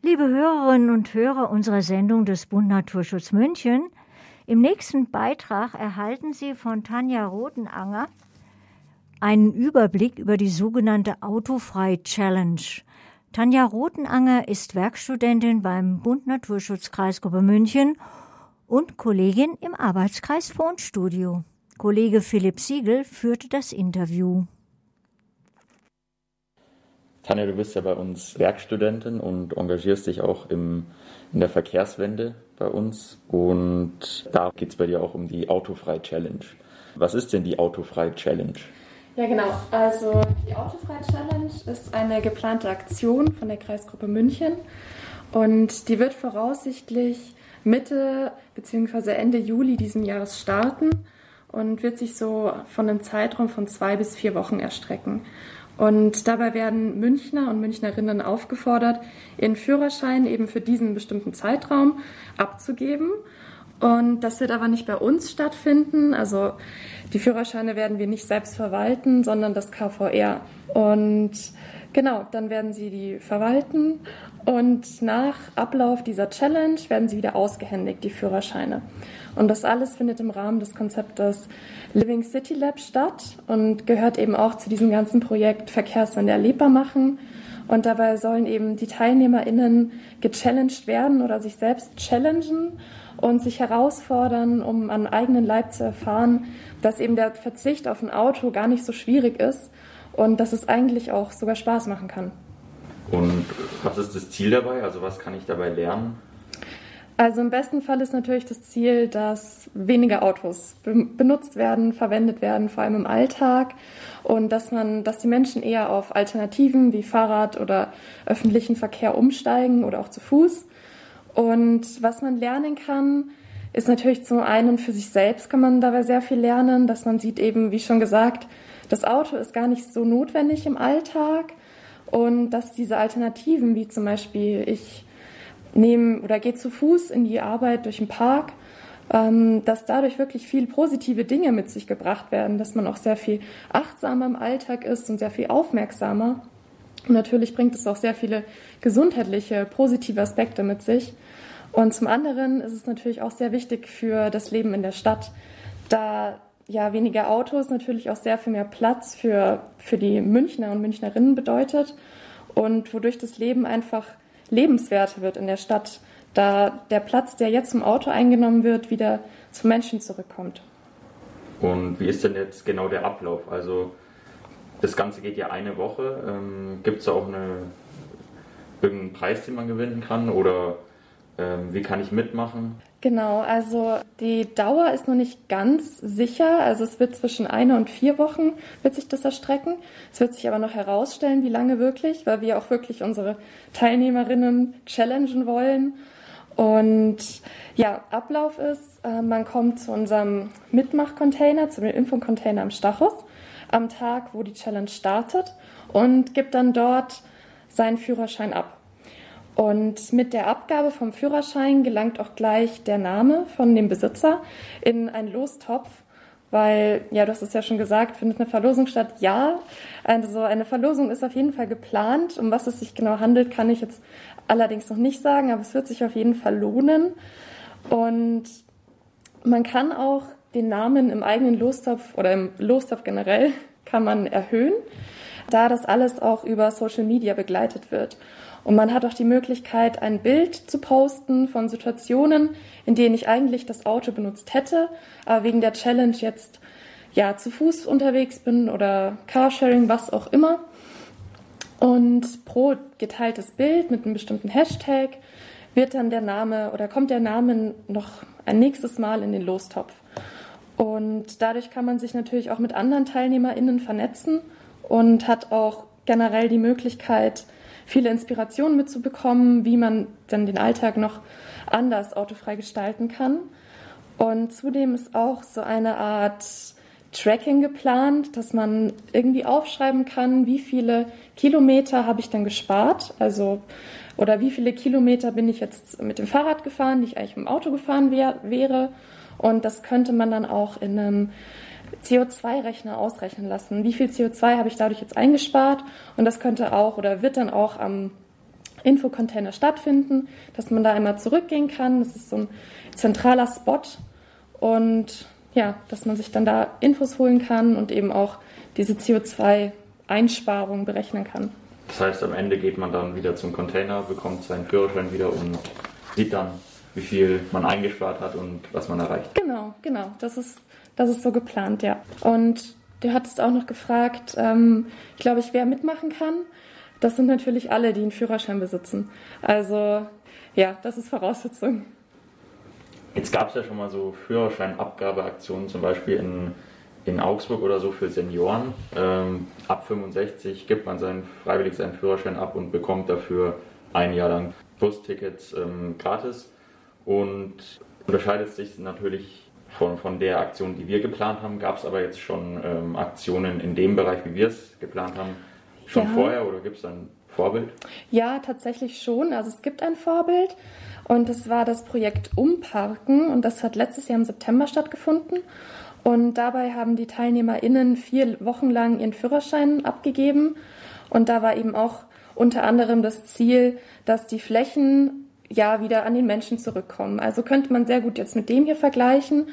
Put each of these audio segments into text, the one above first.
Liebe Hörerinnen und Hörer unserer Sendung des Bund Naturschutz München, im nächsten Beitrag erhalten Sie von Tanja Rotenanger einen Überblick über die sogenannte Autofrei Challenge. Tanja Rotenanger ist Werkstudentin beim Bund Naturschutz Kreisgruppe München und Kollegin im Arbeitskreis Fondstudio. Kollege Philipp Siegel führte das Interview. Tanja, du bist ja bei uns Werkstudentin und engagierst dich auch im, in der Verkehrswende bei uns. Und da geht es bei dir auch um die Autofrei Challenge. Was ist denn die Autofrei Challenge? Ja, genau. Also die Autofrei Challenge ist eine geplante Aktion von der Kreisgruppe München und die wird voraussichtlich Mitte bzw. Ende Juli diesen Jahres starten und wird sich so von einem Zeitraum von zwei bis vier Wochen erstrecken. Und dabei werden Münchner und Münchnerinnen aufgefordert, ihren Führerschein eben für diesen bestimmten Zeitraum abzugeben. Und das wird aber nicht bei uns stattfinden. Also die Führerscheine werden wir nicht selbst verwalten, sondern das KVR. Und genau, dann werden sie die verwalten. Und nach Ablauf dieser Challenge werden sie wieder ausgehändigt, die Führerscheine. Und das alles findet im Rahmen des Konzeptes Living City Lab statt und gehört eben auch zu diesem ganzen Projekt Verkehrswende erlebbar machen. Und dabei sollen eben die TeilnehmerInnen gechallenged werden oder sich selbst challengen und sich herausfordern, um an eigenen Leib zu erfahren, dass eben der Verzicht auf ein Auto gar nicht so schwierig ist und dass es eigentlich auch sogar Spaß machen kann. Und was ist das Ziel dabei? Also was kann ich dabei lernen? Also im besten Fall ist natürlich das Ziel, dass weniger Autos benutzt werden, verwendet werden, vor allem im Alltag und dass man, dass die Menschen eher auf Alternativen wie Fahrrad oder öffentlichen Verkehr umsteigen oder auch zu Fuß. Und was man lernen kann, ist natürlich zum einen für sich selbst kann man dabei sehr viel lernen, dass man sieht eben, wie schon gesagt, das Auto ist gar nicht so notwendig im Alltag und dass diese Alternativen, wie zum Beispiel ich nehme oder gehe zu Fuß in die Arbeit durch den Park, ähm, dass dadurch wirklich viel positive Dinge mit sich gebracht werden, dass man auch sehr viel achtsamer im Alltag ist und sehr viel aufmerksamer. Und natürlich bringt es auch sehr viele gesundheitliche, positive Aspekte mit sich. Und zum anderen ist es natürlich auch sehr wichtig für das Leben in der Stadt, da ja weniger Autos natürlich auch sehr viel mehr Platz für, für die Münchner und Münchnerinnen bedeutet und wodurch das Leben einfach lebenswerter wird in der Stadt, da der Platz, der jetzt zum Auto eingenommen wird, wieder zu Menschen zurückkommt. Und wie ist denn jetzt genau der Ablauf? Also das Ganze geht ja eine Woche. Ähm, Gibt es auch eine, irgendeinen Preis, den man gewinnen kann? Oder ähm, wie kann ich mitmachen? Genau, also die Dauer ist noch nicht ganz sicher. Also es wird zwischen einer und vier Wochen wird sich das erstrecken. Es wird sich aber noch herausstellen, wie lange wirklich, weil wir auch wirklich unsere Teilnehmerinnen challengen wollen. Und ja, Ablauf ist, äh, man kommt zu unserem Mitmachcontainer, zu dem Infocontainer am Stachus am Tag, wo die Challenge startet und gibt dann dort seinen Führerschein ab. Und mit der Abgabe vom Führerschein gelangt auch gleich der Name von dem Besitzer in einen Lostopf, weil, ja, du hast es ja schon gesagt, findet eine Verlosung statt? Ja. Also eine Verlosung ist auf jeden Fall geplant. Um was es sich genau handelt, kann ich jetzt allerdings noch nicht sagen, aber es wird sich auf jeden Fall lohnen. Und man kann auch den Namen im eigenen Lostopf oder im Lostopf generell kann man erhöhen, da das alles auch über Social Media begleitet wird. Und man hat auch die Möglichkeit, ein Bild zu posten von Situationen, in denen ich eigentlich das Auto benutzt hätte, aber wegen der Challenge jetzt ja zu Fuß unterwegs bin oder Carsharing, was auch immer. Und pro geteiltes Bild mit einem bestimmten Hashtag wird dann der Name oder kommt der Name noch ein nächstes Mal in den Lostopf. Und dadurch kann man sich natürlich auch mit anderen TeilnehmerInnen vernetzen und hat auch generell die Möglichkeit, viele Inspirationen mitzubekommen, wie man dann den Alltag noch anders autofrei gestalten kann. Und zudem ist auch so eine Art Tracking geplant, dass man irgendwie aufschreiben kann, wie viele Kilometer habe ich dann gespart, also oder wie viele Kilometer bin ich jetzt mit dem Fahrrad gefahren, die ich eigentlich mit dem Auto gefahren wär, wäre. Und das könnte man dann auch in einem CO2-Rechner ausrechnen lassen. Wie viel CO2 habe ich dadurch jetzt eingespart? Und das könnte auch oder wird dann auch am Infocontainer stattfinden, dass man da einmal zurückgehen kann. Das ist so ein zentraler Spot und ja, dass man sich dann da Infos holen kann und eben auch diese CO2-Einsparung berechnen kann. Das heißt, am Ende geht man dann wieder zum Container, bekommt seinen Führerschein wieder und sieht dann, wie viel man eingespart hat und was man erreicht. Genau, genau. Das ist, das ist so geplant, ja. Und du hattest auch noch gefragt, ähm, ich glaube ich, wer mitmachen kann. Das sind natürlich alle, die einen Führerschein besitzen. Also ja, das ist Voraussetzung. Jetzt gab es ja schon mal so Führerscheinabgabeaktionen, zum Beispiel in, in Augsburg oder so für Senioren. Ähm, ab 65 gibt man seinen, freiwillig seinen Führerschein ab und bekommt dafür ein Jahr lang Bustickets ähm, gratis. Und unterscheidet sich natürlich von, von der Aktion, die wir geplant haben. Gab es aber jetzt schon ähm, Aktionen in dem Bereich, wie wir es geplant haben, schon ja. vorher oder gibt es ein Vorbild? Ja, tatsächlich schon. Also es gibt ein Vorbild. Und das war das Projekt Umparken und das hat letztes Jahr im September stattgefunden. Und dabei haben die TeilnehmerInnen vier Wochen lang ihren Führerschein abgegeben. Und da war eben auch unter anderem das Ziel, dass die Flächen ja wieder an den Menschen zurückkommen. Also könnte man sehr gut jetzt mit dem hier vergleichen.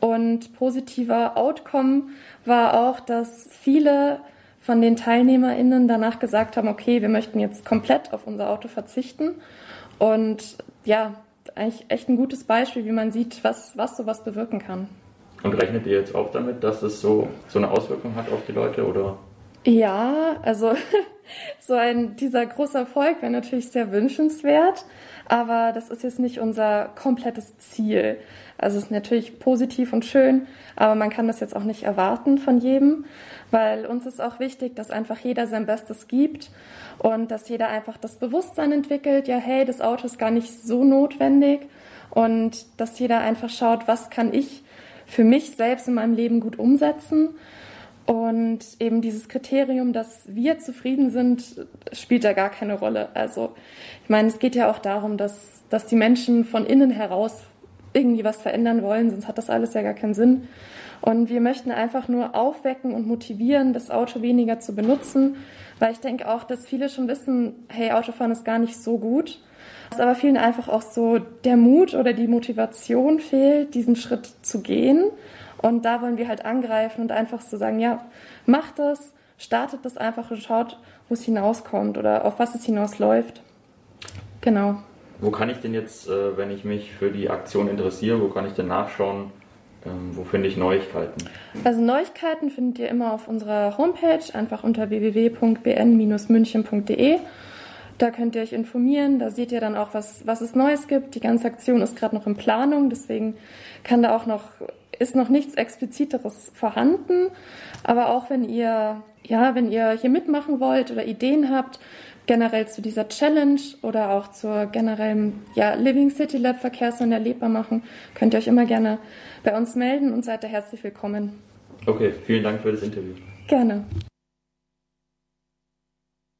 Und positiver Outcome war auch, dass viele von den TeilnehmerInnen danach gesagt haben, okay, wir möchten jetzt komplett auf unser Auto verzichten. Und ja, eigentlich echt ein gutes Beispiel, wie man sieht, was, was sowas bewirken kann. Und rechnet ihr jetzt auch damit, dass es so, so eine Auswirkung hat auf die Leute oder? Ja, also so ein dieser große Erfolg wäre natürlich sehr wünschenswert, aber das ist jetzt nicht unser komplettes Ziel. Also es ist natürlich positiv und schön, aber man kann das jetzt auch nicht erwarten von jedem, weil uns ist auch wichtig, dass einfach jeder sein Bestes gibt und dass jeder einfach das Bewusstsein entwickelt, ja, hey, das Auto ist gar nicht so notwendig und dass jeder einfach schaut, was kann ich für mich selbst in meinem Leben gut umsetzen. Und eben dieses Kriterium, dass wir zufrieden sind, spielt da gar keine Rolle. Also ich meine, es geht ja auch darum, dass, dass die Menschen von innen heraus irgendwie was verändern wollen, sonst hat das alles ja gar keinen Sinn. Und wir möchten einfach nur aufwecken und motivieren, das Auto weniger zu benutzen, weil ich denke auch, dass viele schon wissen, hey, Autofahren ist gar nicht so gut. Dass aber vielen einfach auch so der Mut oder die Motivation fehlt, diesen Schritt zu gehen. Und da wollen wir halt angreifen und einfach so sagen, ja, macht das, startet das einfach und schaut, wo es hinauskommt oder auf was es hinausläuft. Genau. Wo kann ich denn jetzt, äh, wenn ich mich für die Aktion interessiere, wo kann ich denn nachschauen, ähm, wo finde ich Neuigkeiten? Also Neuigkeiten findet ihr immer auf unserer Homepage, einfach unter www.bn-münchen.de. Da könnt ihr euch informieren, da seht ihr dann auch, was, was es Neues gibt. Die ganze Aktion ist gerade noch in Planung, deswegen kann da auch noch, ist noch nichts Expliziteres vorhanden. Aber auch wenn ihr, ja, wenn ihr hier mitmachen wollt oder Ideen habt, generell zu dieser Challenge oder auch zur generellen ja, Living City Lab Verkehrswende erlebbar machen, könnt ihr euch immer gerne bei uns melden und seid da herzlich willkommen. Okay, vielen Dank für das Interview. Gerne.